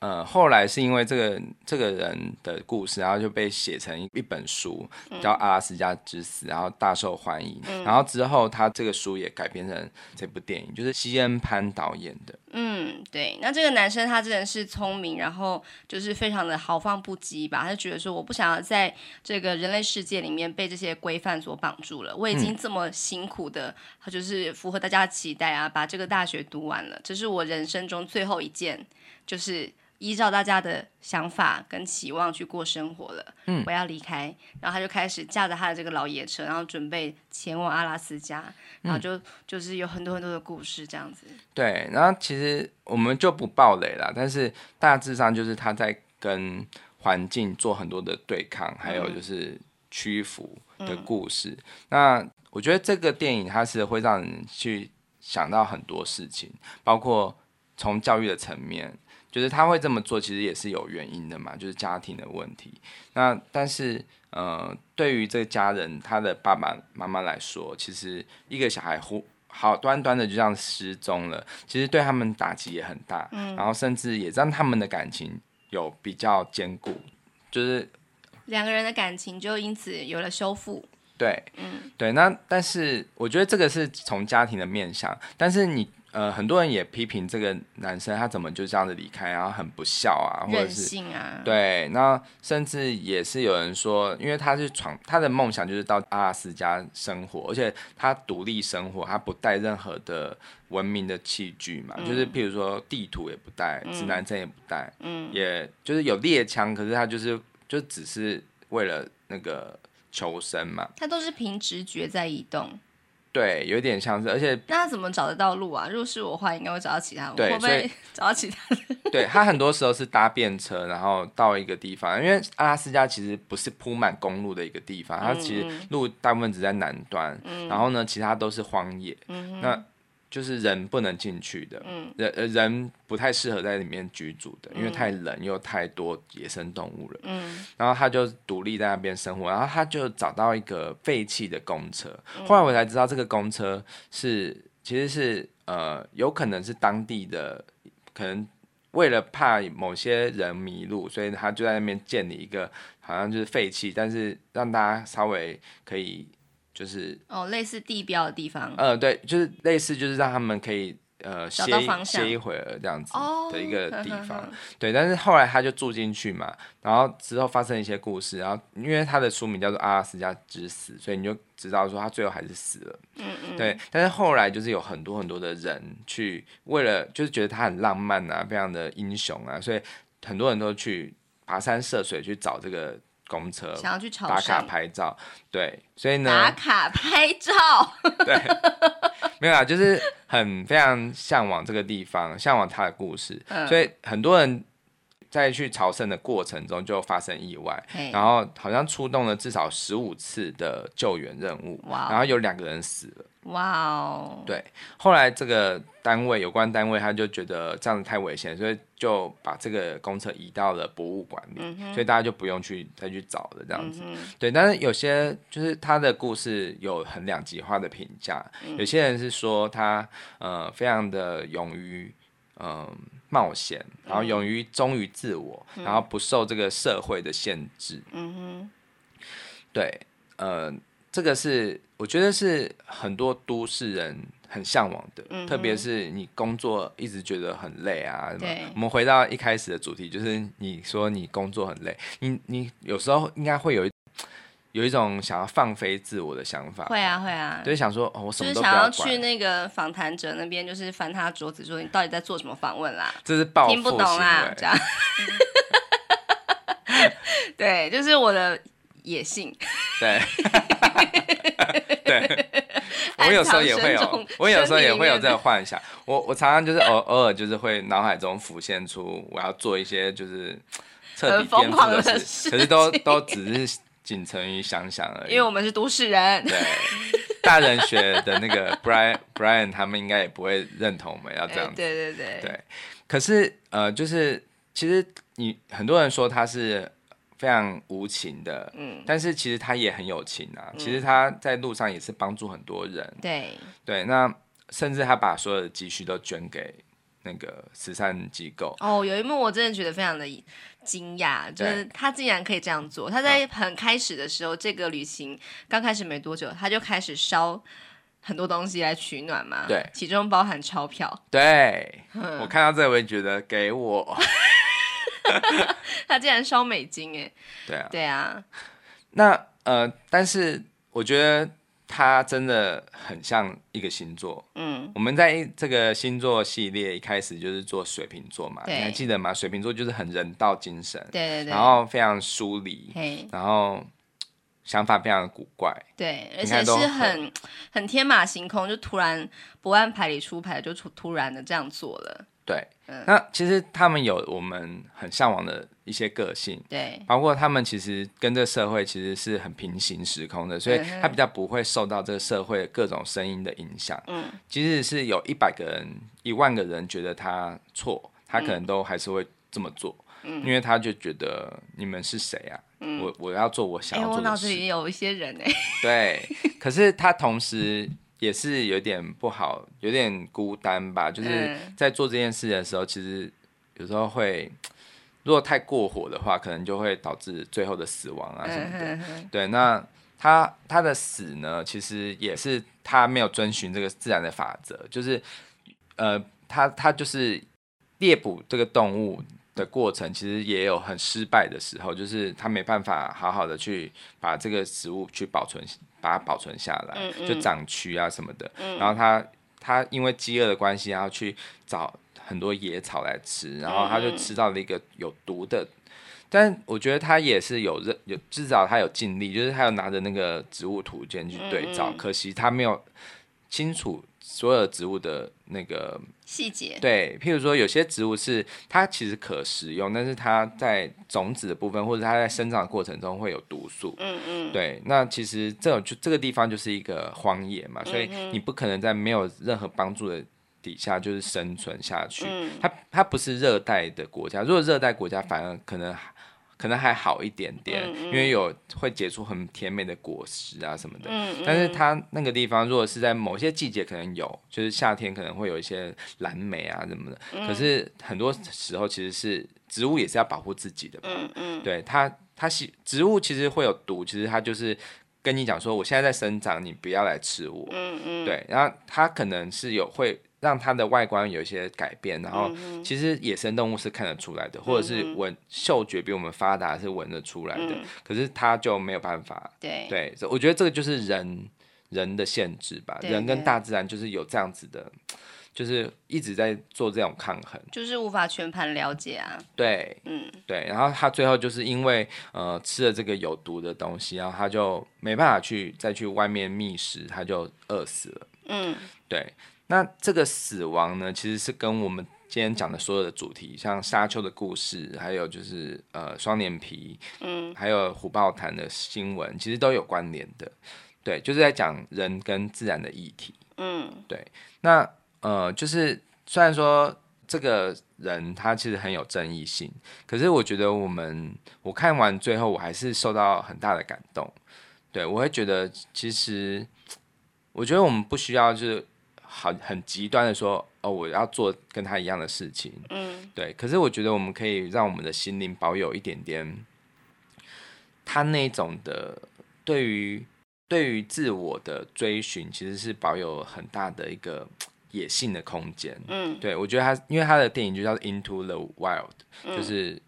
呃，后来是因为这个这个人的故事，然后就被写成一本书，叫《阿拉斯加之死》，然后大受欢迎。嗯、然后之后，他这个书也改编成这部电影，就是西恩潘导演的。
嗯，对。那这个男生他真的是聪明，然后就是非常的豪放不羁吧？他就觉得说，我不想要在这个人类世界里面被这些规范所绑住了。我已经这么辛苦的，嗯、就是符合大家的期待啊，把这个大学读完了，这是我人生中最后一件，就是。依照大家的想法跟期望去过生活了，嗯，我要离开，然后他就开始驾着他的这个老爷车，然后准备前往阿拉斯加，然后就、嗯、就是有很多很多的故事这样子。
对，然后其实我们就不爆雷了，但是大致上就是他在跟环境做很多的对抗，还有就是屈服的故事。嗯、那我觉得这个电影它是会让人去想到很多事情，包括从教育的层面。就是他会这么做，其实也是有原因的嘛，就是家庭的问题。那但是，呃，对于这个家人，他的爸爸妈妈来说，其实一个小孩忽好端端的就这样失踪了，其实对他们打击也很大。嗯，然后甚至也让他们的感情有比较坚固，就是
两个人的感情就因此有了修复。
对，嗯，对。那但是我觉得这个是从家庭的面向，但是你。呃，很多人也批评这个男生，他怎么就这样子离开，然后很不孝啊，或者是
性啊，
对，那甚至也是有人说，因为他是闯，他的梦想就是到阿拉斯加生活，而且他独立生活，他不带任何的文明的器具嘛，嗯、就是譬如说地图也不带，指南针也不带，嗯，也就是有猎枪，可是他就是就只是为了那个求生嘛，
他都是凭直觉在移动。
对，有点像是，而且
那他怎么找得到路啊？如果是我的话，应该会找到其他路。对，所以 找到其他的。
对，他很多时候是搭便车，然后到一个地方，因为阿拉斯加其实不是铺满公路的一个地方，它其实路大部分只在南端，嗯、然后呢，其他都是荒野。嗯、那就是人不能进去的，嗯、人人不太适合在里面居住的，因为太冷又太多野生动物了。嗯、然后他就独立在那边生活，然后他就找到一个废弃的公车。嗯、后来我才知道，这个公车是其实是呃，有可能是当地的，可能为了怕某些人迷路，所以他就在那边建立一个好像就是废弃，但是让大家稍微可以。就是
哦，类似地标的地方。
呃，对，就是类似，就是让他们可以呃歇歇一会儿这样子的一个地方。哦、对，但是后来他就住进去嘛，然后之后发生一些故事，然后因为他的书名叫做《阿拉斯加之死》，所以你就知道说他最后还是死了。嗯嗯。对，但是后来就是有很多很多的人去为了，就是觉得他很浪漫啊，非常的英雄啊，所以很多人都去跋山涉水去找这个。公车
想要去
打卡拍照，对，所以呢，
打卡拍照，
对，没有啊，就是很非常向往这个地方，向往它的故事，嗯、所以很多人在去朝圣的过程中就发生意外，然后好像出动了至少十五次的救援任务，然后有两个人死了。哇哦！对，后来这个单位有关单位他就觉得这样子太危险，所以就把这个公车移到了博物馆里，所以大家就不用去再去找了这样子。对，但是有些就是他的故事有很两极化的评价，嗯、有些人是说他呃非常的勇于嗯、呃、冒险，然后勇于忠于自我，嗯、然后不受这个社会的限制。嗯哼，对，呃。这个是我觉得是很多都市人很向往的，嗯、特别是你工作一直觉得很累啊。对我们回到一开始的主题，就是你说你工作很累，你你有时候应该会有一有一种想要放飞自我的想法。
会啊会啊，
就是想说哦，我什么都
不要管。就是想要去那个访谈者那边，就是翻他桌子说你到底在做什么访问啦？
这是报复
听不懂啦，这样。对，就是我的野性。
对，对，我有时候也会有，我有时候也会有这个幻想。我我常常就是偶偶尔就是会脑海中浮现出我要做一些就是彻底颠覆的事，可是都都只是仅存于想想而已。
因为我们是都市人。
对。大人学的那个 Brian Brian 他们应该也不会认同我们要这样子，
对对对
对。可是呃，就是其实你很多人说他是非常无情的，嗯，但是其实他也很有情啊。其实他在路上也是帮助很多人，
对
对。那甚至他把所有的积蓄都捐给那个慈善机构。
哦，有一幕我真的觉得非常的惊讶，就是他竟然可以这样做。他在很开始的时候，这个旅行刚开始没多久，他就开始烧很多东西来取暖嘛。
对，
其中包含钞票。
对，我看到这我也觉得给我。
他竟然烧美金哎！
对啊，
对啊。
那呃，但是我觉得。他真的很像一个星座。嗯，我们在这个星座系列一开始就是做水瓶座嘛，你还记得吗？水瓶座就是很人道精神，
对对对，
然后非常疏离，然后想法非常的古怪，
对，而且是很很天马行空，就突然不按牌理出牌，就突突然的这样做了。
对，嗯、那其实他们有我们很向往的一些个性，
对，
包括他们其实跟这个社会其实是很平行时空的，所以他比较不会受到这个社会各种声音的影响。嗯，即使是有一百个人、一万个人觉得他错，他可能都还是会这么做，嗯、因为他就觉得你们是谁啊？嗯、我我要做我想要做的事。
欸、我脑子里有一些人哎，
对，可是他同时。也是有点不好，有点孤单吧。就是在做这件事的时候，其实有时候会，如果太过火的话，可能就会导致最后的死亡啊什么的。对，那他他的死呢，其实也是他没有遵循这个自然的法则，就是呃，他他就是猎捕这个动物的过程，其实也有很失败的时候，就是他没办法好好的去把这个食物去保存。把它保存下来，嗯嗯、就长蛆啊什么的。嗯、然后他他因为饥饿的关系，然后去找很多野草来吃，然后他就吃到了一个有毒的。嗯、但我觉得他也是有认有至少他有尽力，就是他有拿着那个植物图鉴去对照，嗯嗯、可惜他没有清楚。所有植物的那个
细节，
对，譬如说有些植物是它其实可食用，但是它在种子的部分或者它在生长的过程中会有毒素。嗯嗯，对，那其实这种就这个地方就是一个荒野嘛，所以你不可能在没有任何帮助的底下就是生存下去。嗯，它它不是热带的国家，如果热带国家反而可能。可能还好一点点，嗯嗯、因为有会结出很甜美的果实啊什么的。嗯嗯、但是它那个地方，如果是在某些季节，可能有，就是夏天可能会有一些蓝莓啊什么的。嗯、可是很多时候，其实是植物也是要保护自己的嘛。嗯嗯、对它，它是植物其实会有毒，其实它就是跟你讲说，我现在在生长，你不要来吃我。嗯嗯、对，然后它可能是有会。让它的外观有一些改变，然后其实野生动物是看得出来的，嗯、或者是闻嗅觉比我们发达是闻得出来的，嗯、可是它就没有办法。对对，我觉得这个就是人人的限制吧。人跟大自然就是有这样子的，就是一直在做这种抗衡，
就是无法全盘了解啊。
对，嗯，对，然后他最后就是因为呃吃了这个有毒的东西，然后他就没办法去再去外面觅食，他就饿死了。嗯，对。那这个死亡呢，其实是跟我们今天讲的所有的主题，像沙丘的故事，还有就是呃双眼皮，嗯，还有虎豹潭的新闻，其实都有关联的。对，就是在讲人跟自然的议题。嗯，对。那呃，就是虽然说这个人他其实很有争议性，可是我觉得我们我看完最后，我还是受到很大的感动。对，我会觉得其实我觉得我们不需要就是。好，很极端的说，哦，我要做跟他一样的事情，嗯，对。可是我觉得我们可以让我们的心灵保有一点点，他那种的对于对于自我的追寻，其实是保有很大的一个野性的空间，嗯，对。我觉得他，因为他的电影就叫《Into the Wild》，就是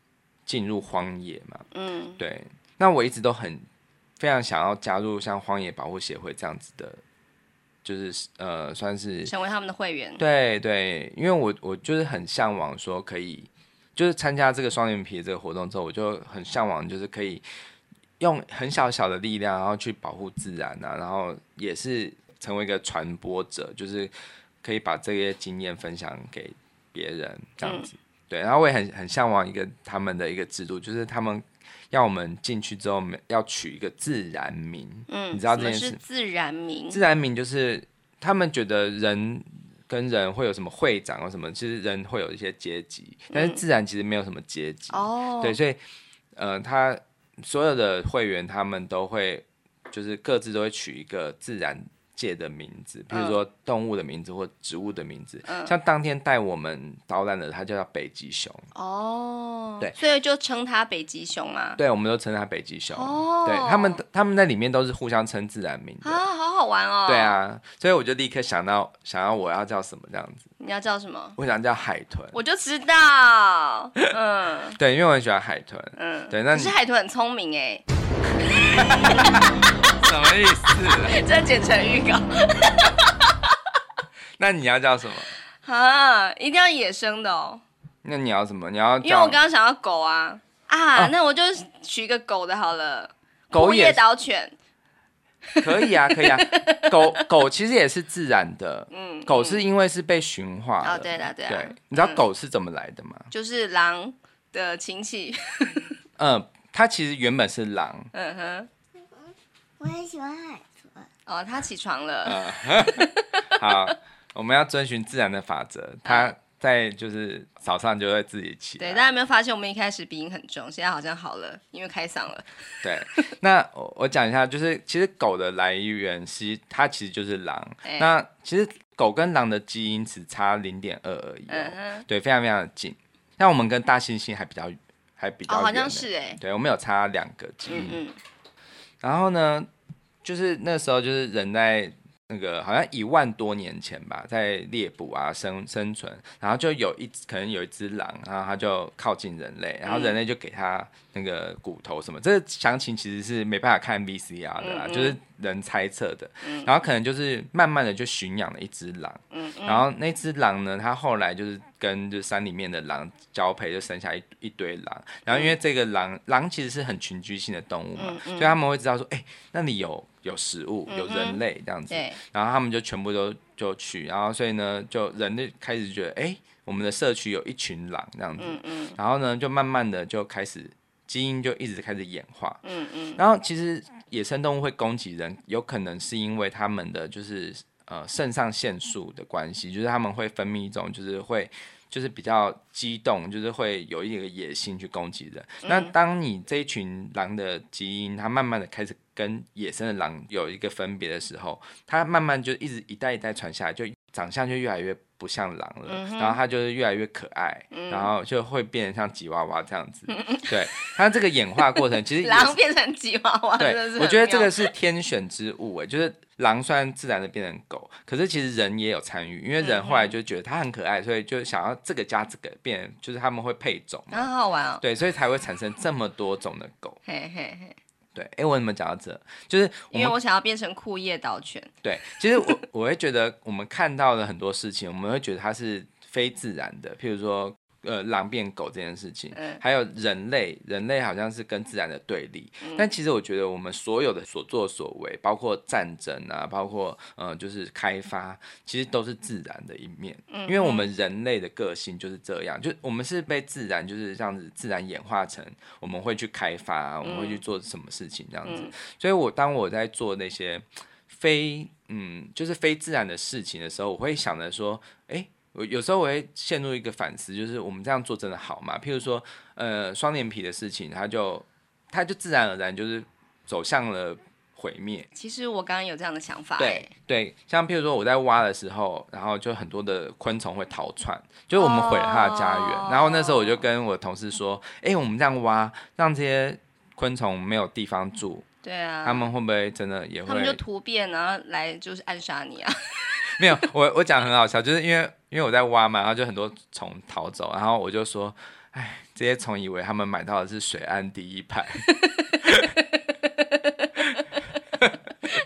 进入荒野嘛，嗯，对。那我一直都很非常想要加入像荒野保护协会这样子的。就是呃，算是
成为他们的会员。
对对，因为我我就是很向往说可以就是参加这个双眼皮这个活动之后，我就很向往，就是可以用很小小的力量，然后去保护自然啊，然后也是成为一个传播者，就是可以把这些经验分享给别人这样子。嗯、对，然后我也很很向往一个他们的一个制度，就是他们要我们进去之后，要取一个自然名。嗯，你知道这件事？
自然名，
自然名就是他们觉得人。跟人会有什么会长或什么？其实人会有一些阶级，但是自然其实没有什么阶级。哦、嗯，对，所以，呃，他所有的会员他们都会，就是各自都会取一个自然界的名字，比如说动物的名字或植物的名字。嗯，像当天带我们导览的，它就叫北极熊。哦，对，
所以就称它北极熊啊。
对，我们都称它北极熊。哦，对他们，他们在里面都是互相称自然名的。
啊，好好玩哦。
对啊，所以我就立刻想到，想要我要叫什么这样子。
你要叫什么？
我想叫海豚。
我就知道。嗯，
对，因为我很喜欢海豚。嗯，对，那你
可是海豚很聪明哎。
什么意思？
这剪成预告。
那你要叫什么？
啊，一定要野生的哦。
那你要什么？你要
因为我刚刚想要狗啊啊，那我就取一个狗的好了。狗也导犬。
可以啊，可以啊。狗狗其实也是自然的。嗯。狗是因为是被驯化的。
哦，对的，对。对，
你知道狗是怎么来的吗？
就是狼的亲戚。
嗯，它其实原本是狼。嗯哼。
我很喜欢海豚。
哦，他起床了。
嗯、好，我们要遵循自然的法则。他在就是早上就会自己起。
对，大家有没有发现我们一开始鼻音很重，现在好像好了，因为开嗓了。
对，那我我讲一下，就是其实狗的来源是它其实就是狼。欸、那其实狗跟狼的基因只差零点二而已、哦。嗯对，非常非常的近。那我们跟大猩猩还比较还比较、哦，
好像是哎、欸。
对，我们有差两个基因。
嗯嗯
然后呢，就是那时候，就是人在那个好像一万多年前吧，在猎捕啊生生存，然后就有一可能有一只狼，然后它就靠近人类，然后人类就给它那个骨头什么，嗯、这个详情其实是没办法看 VCR 的啦，嗯嗯。就是人猜测的，嗯、然后可能就是慢慢的就驯养了一只狼，嗯嗯。然后那只狼呢，它后来就是。跟就山里面的狼交配，就生下一一堆狼。然后因为这个狼，狼其实是很群居性的动物嘛，所以他们会知道说，哎、欸，那里有有食物，有人类这样子。然后他们就全部都就去，然后所以呢，就人类开始觉得，哎、欸，我们的社区有一群狼这样子。嗯嗯、然后呢，就慢慢的就开始基因就一直开始演化。嗯嗯、然后其实野生动物会攻击人，有可能是因为他们的就是。呃，肾上腺素的关系，就是他们会分泌一种，就是会，就是比较激动，就是会有一个野性去攻击人。嗯、那当你这一群狼的基因，它慢慢的开始跟野生的狼有一个分别的时候，它慢慢就一直一代一代传下来，就长相就越来越不像狼了，嗯、然后它就是越来越可爱，嗯、然后就会变成像吉娃娃这样子。嗯、对，它这个演化过程其实
狼变成吉娃娃，
对，我觉得这个是天选之物哎，就是。狼虽然自然的变成狗，可是其实人也有参与，因为人后来就觉得它很可爱，所以就想要这个加这个变，就是他们会配种，
很好玩哦。
对，所以才会产生这么多种的狗。
嘿嘿嘿。
对，哎，我怎么讲到这？就是
因为我想要变成库页岛犬。
对，其实我我会觉得我们看到的很多事情，我们会觉得它是非自然的，譬如说。呃，狼变狗这件事情，嗯、还有人类，人类好像是跟自然的对立。嗯、但其实我觉得，我们所有的所作所为，包括战争啊，包括呃，就是开发，其实都是自然的一面。嗯、因为我们人类的个性就是这样，就我们是被自然就是这样子自然演化成，我们会去开发、啊，我们会去做什么事情这样子。嗯、所以我当我在做那些非嗯，就是非自然的事情的时候，我会想着说，哎。我有时候我会陷入一个反思，就是我们这样做真的好吗？譬如说，呃，双眼皮的事情，它就它就自然而然就是走向了毁灭。
其实我刚刚有这样的想法。
对对，像譬如说我在挖的时候，然后就很多的昆虫会逃窜，就是我们毁了它的家园。哦、然后那时候我就跟我同事说：“哎、欸，我们这样挖，让这些昆虫没有地方住。
对啊，
他们会不会真的也会？
他们就突变，然后来就是暗杀你啊？”
没有，我我讲很好笑，就是因为因为我在挖嘛，然后就很多虫逃走，然后我就说，哎，这些虫以为他们买到的是水岸第一排，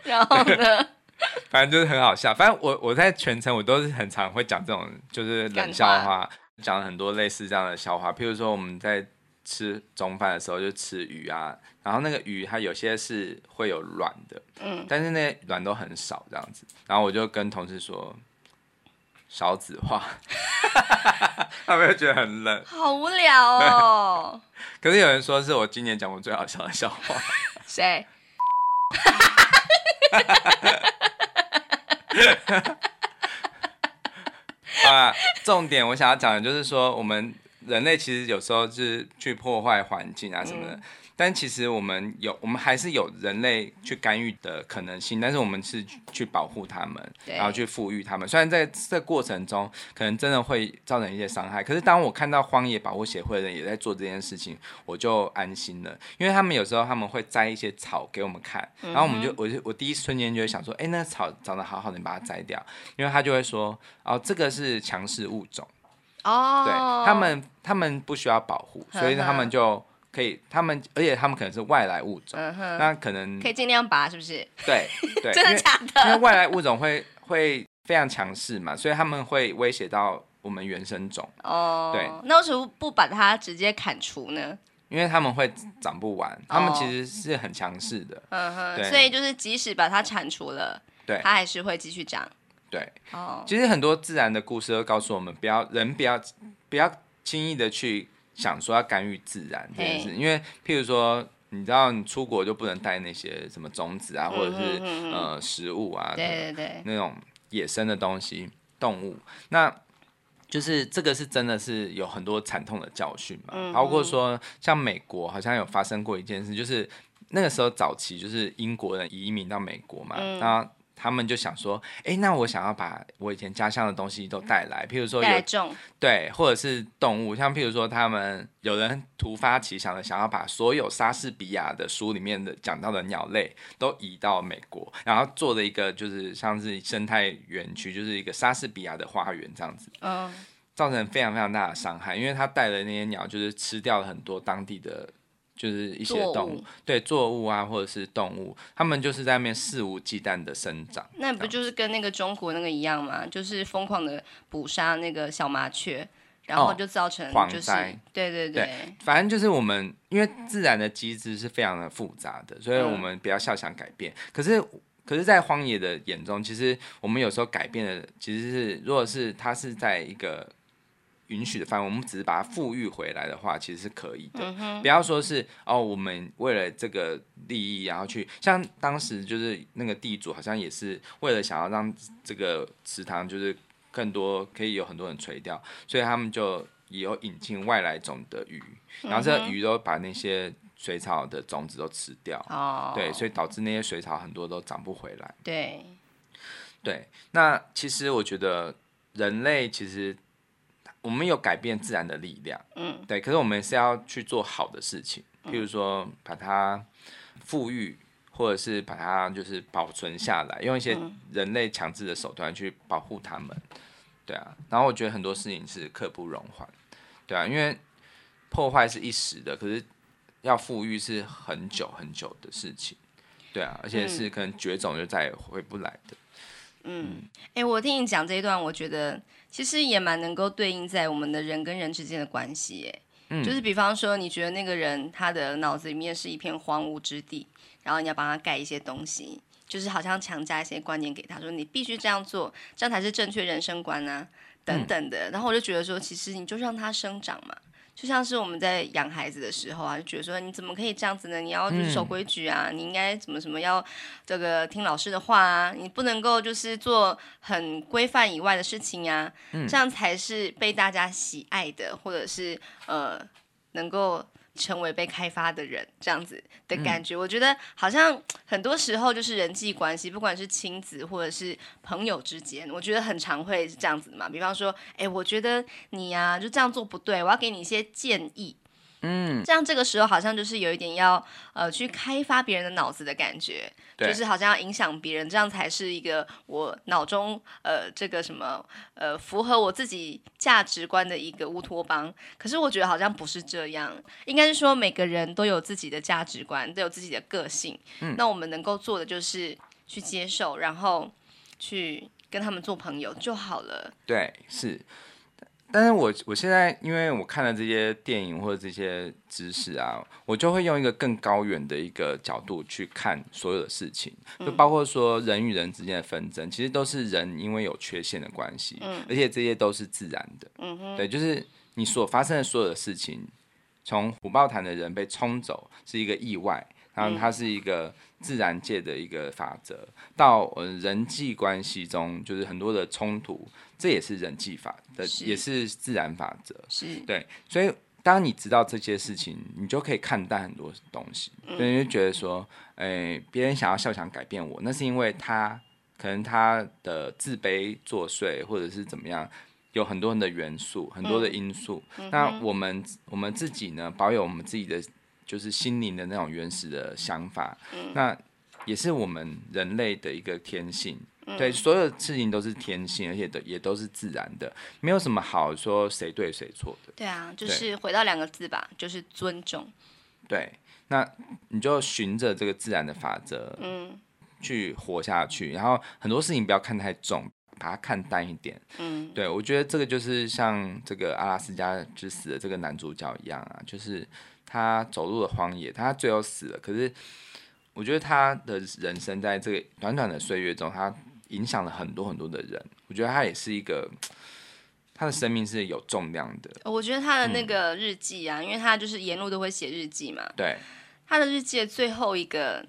然后呢，
反正就是很好笑，反正我我在全程我都是很常会讲这种就是冷笑话。讲了很多类似这样的笑话，譬如说我们在吃中饭的时候就吃鱼啊，然后那个鱼它有些是会有卵的，嗯，但是那些卵都很少这样子，然后我就跟同事说少子化，他们又觉得很冷，
好无聊哦。
可是有人说是我今年讲过最好笑的笑话，
谁？
啊，重点我想要讲的就是说，我们人类其实有时候是去破坏环境啊什么的。嗯但其实我们有，我们还是有人类去干预的可能性，但是我们是去保护他们，然后去富裕他们。虽然在这过程中，可能真的会造成一些伤害，可是当我看到荒野保护协会的人也在做这件事情，我就安心了。因为他们有时候他们会摘一些草给我们看，然后我们就，我就，我第一瞬间就会想说，哎，那草长得好好的，你把它摘掉。因为他就会说，哦，这个是强势物种，哦，对，他们，他们不需要保护，所以他们就。可以，他们而且他们可能是外来物种，嗯、那可能
可以尽量拔，是不是？
对 对，
真的假的？
因为外来物种会会非常强势嘛，所以他们会威胁到我们原生种。哦，对，
那为什么不把它直接砍除呢？
因为他们会长不完，他们其实是很强势的。嗯哼，对，
所以就是即使把它铲除了，对，它还是会继续长。
对，哦，其实很多自然的故事都告诉我们，不要人不要不要轻易的去。想说要干预自然这件事，因为譬如说，你知道你出国就不能带那些什么种子啊，或者是呃食物啊，
对对对，
那种野生的东西、动物，那就是这个是真的是有很多惨痛的教训嘛。包括说，像美国好像有发生过一件事，就是那个时候早期就是英国人移民到美国嘛，那。他们就想说，哎、欸，那我想要把我以前家乡的东西都带来，譬如说有
种
对，或者是动物，像譬如说他们有人突发奇想的想要把所有莎士比亚的书里面的讲到的鸟类都移到美国，然后做了一个就是像是生态园区，就是一个莎士比亚的花园这样子，嗯，造成非常非常大的伤害，因为他带的那些鸟就是吃掉了很多当地的。就是一些动物，物对作物啊，或者是动物，他们就是在那边肆无忌惮的生长。
那不就是跟那个中国那个一样吗？就是疯狂的捕杀那个小麻雀，然后就造成就是、哦、对对对，对，
反正就是我们因为自然的机制是非常的复杂的，所以我们不要笑想改变。嗯、可是，可是在荒野的眼中，其实我们有时候改变的其实是，如果是它是在一个。允许的范围，我们只是把它复育回来的话，其实是可以的。嗯、不要说是哦，我们为了这个利益，然后去像当时就是那个地主，好像也是为了想要让这个池塘就是更多可以有很多人垂钓，所以他们就也有引进外来种的鱼，然后这个鱼都把那些水草的种子都吃掉。哦，对，所以导致那些水草很多都长不回来。
对，
对，那其实我觉得人类其实。我们有改变自然的力量，嗯，对，可是我们是要去做好的事情，譬如说把它富裕，或者是把它就是保存下来，用一些人类强制的手段去保护它们，对啊。然后我觉得很多事情是刻不容缓，对啊，因为破坏是一时的，可是要富裕是很久很久的事情，对啊，而且是可能绝种就再也回不来的。
嗯，哎、欸，我听你讲这一段，我觉得其实也蛮能够对应在我们的人跟人之间的关系，哎，嗯，就是比方说，你觉得那个人他的脑子里面是一片荒芜之地，然后你要帮他盖一些东西，就是好像强加一些观念给他说，你必须这样做，这样才是正确人生观啊，等等的，然后我就觉得说，其实你就让他生长嘛。就像是我们在养孩子的时候啊，就觉得说你怎么可以这样子呢？你要就是守规矩啊，嗯、你应该怎么什么要这个听老师的话啊，你不能够就是做很规范以外的事情呀、啊，嗯、这样才是被大家喜爱的，或者是呃能够。成为被开发的人，这样子的感觉，嗯、我觉得好像很多时候就是人际关系，不管是亲子或者是朋友之间，我觉得很常会是这样子的嘛。比方说，哎、欸，我觉得你呀、啊、就这样做不对，我要给你一些建议。嗯，这样这个时候好像就是有一点要呃去开发别人的脑子的感觉，对就是好像要影响别人，这样才是一个我脑中呃这个什么呃符合我自己价值观的一个乌托邦。可是我觉得好像不是这样，应该是说每个人都有自己的价值观，都有自己的个性。嗯，那我们能够做的就是去接受，然后去跟他们做朋友就好了。
对，是。但是我我现在因为我看了这些电影或者这些知识啊，我就会用一个更高远的一个角度去看所有的事情，就包括说人与人之间的纷争，其实都是人因为有缺陷的关系，而且这些都是自然的，嗯对，就是你所发生的所有的事情，从虎豹潭的人被冲走是一个意外。然后它是一个自然界的一个法则，到呃人际关系中，就是很多的冲突，这也是人际法的，也是自然法则。
是
对，所以当你知道这些事情，你就可以看淡很多东西，所以就觉得说，哎，别人想要笑想改变我，那是因为他可能他的自卑作祟，或者是怎么样，有很多人的元素，很多的因素。嗯、那我们我们自己呢，保有我们自己的。就是心灵的那种原始的想法，嗯、那也是我们人类的一个天性。嗯、对，所有事情都是天性，而且都也都是自然的，没有什么好说谁对谁错的。
对啊，就是回到两个字吧，就是尊重。
对，那你就循着这个自然的法则，嗯，去活下去。然后很多事情不要看太重，把它看淡一点。嗯，对，我觉得这个就是像这个阿拉斯加之死的这个男主角一样啊，就是。他走入了荒野，他最后死了。可是，我觉得他的人生在这个短短的岁月中，他影响了很多很多的人。我觉得他也是一个，他的生命是有重量的。
我觉得他的那个日记啊，嗯、因为他就是沿路都会写日记嘛。
对。
他的日记的最后一个，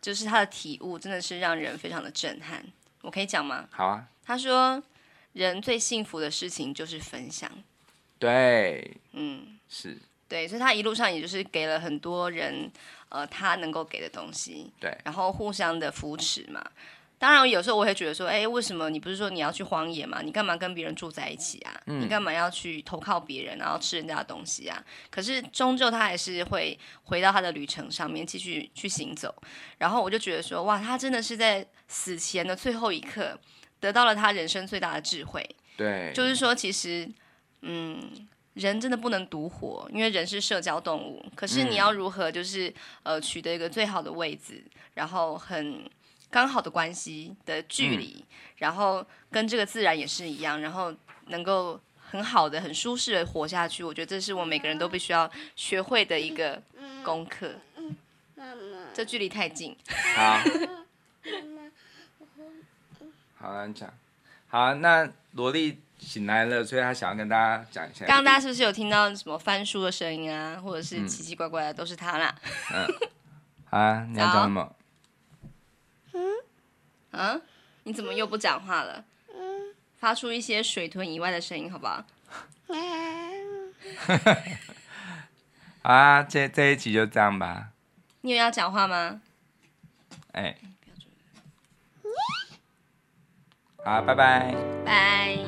就是他的体悟，真的是让人非常的震撼。我可以讲吗？
好啊。
他说：“人最幸福的事情就是分享。”
对。嗯，是。
对，所以他一路上也就是给了很多人，呃，他能够给的东西。
对，
然后互相的扶持嘛。当然，有时候我会觉得说，哎，为什么你不是说你要去荒野嘛？你干嘛跟别人住在一起啊？嗯、你干嘛要去投靠别人，然后吃人家的东西啊？可是终究他还是会回到他的旅程上面继续去行走。然后我就觉得说，哇，他真的是在死前的最后一刻得到了他人生最大的智慧。
对，
就是说，其实，嗯。人真的不能独活，因为人是社交动物。可是你要如何，就是、嗯、呃取得一个最好的位置，然后很刚好的关系的距离，嗯、然后跟这个自然也是一样，然后能够很好的、很舒适的活下去。我觉得这是我每个人都必须要学会的一个功课。嗯嗯、妈妈，这距离太近。
好。好，你讲。好，那萝莉。醒来了，所以她想要跟大家讲一下。
刚刚大家是不是有听到什么翻书的声音啊，或者是奇奇怪怪的，都是她啦。嗯，
好啊，你要讲什么？
嗯，啊，你怎么又不讲话了？嗯，发出一些水豚以外的声音，好不好？
好 啊，这这一集就这样吧。
你有要讲话吗？
哎、欸，好，拜拜。
拜。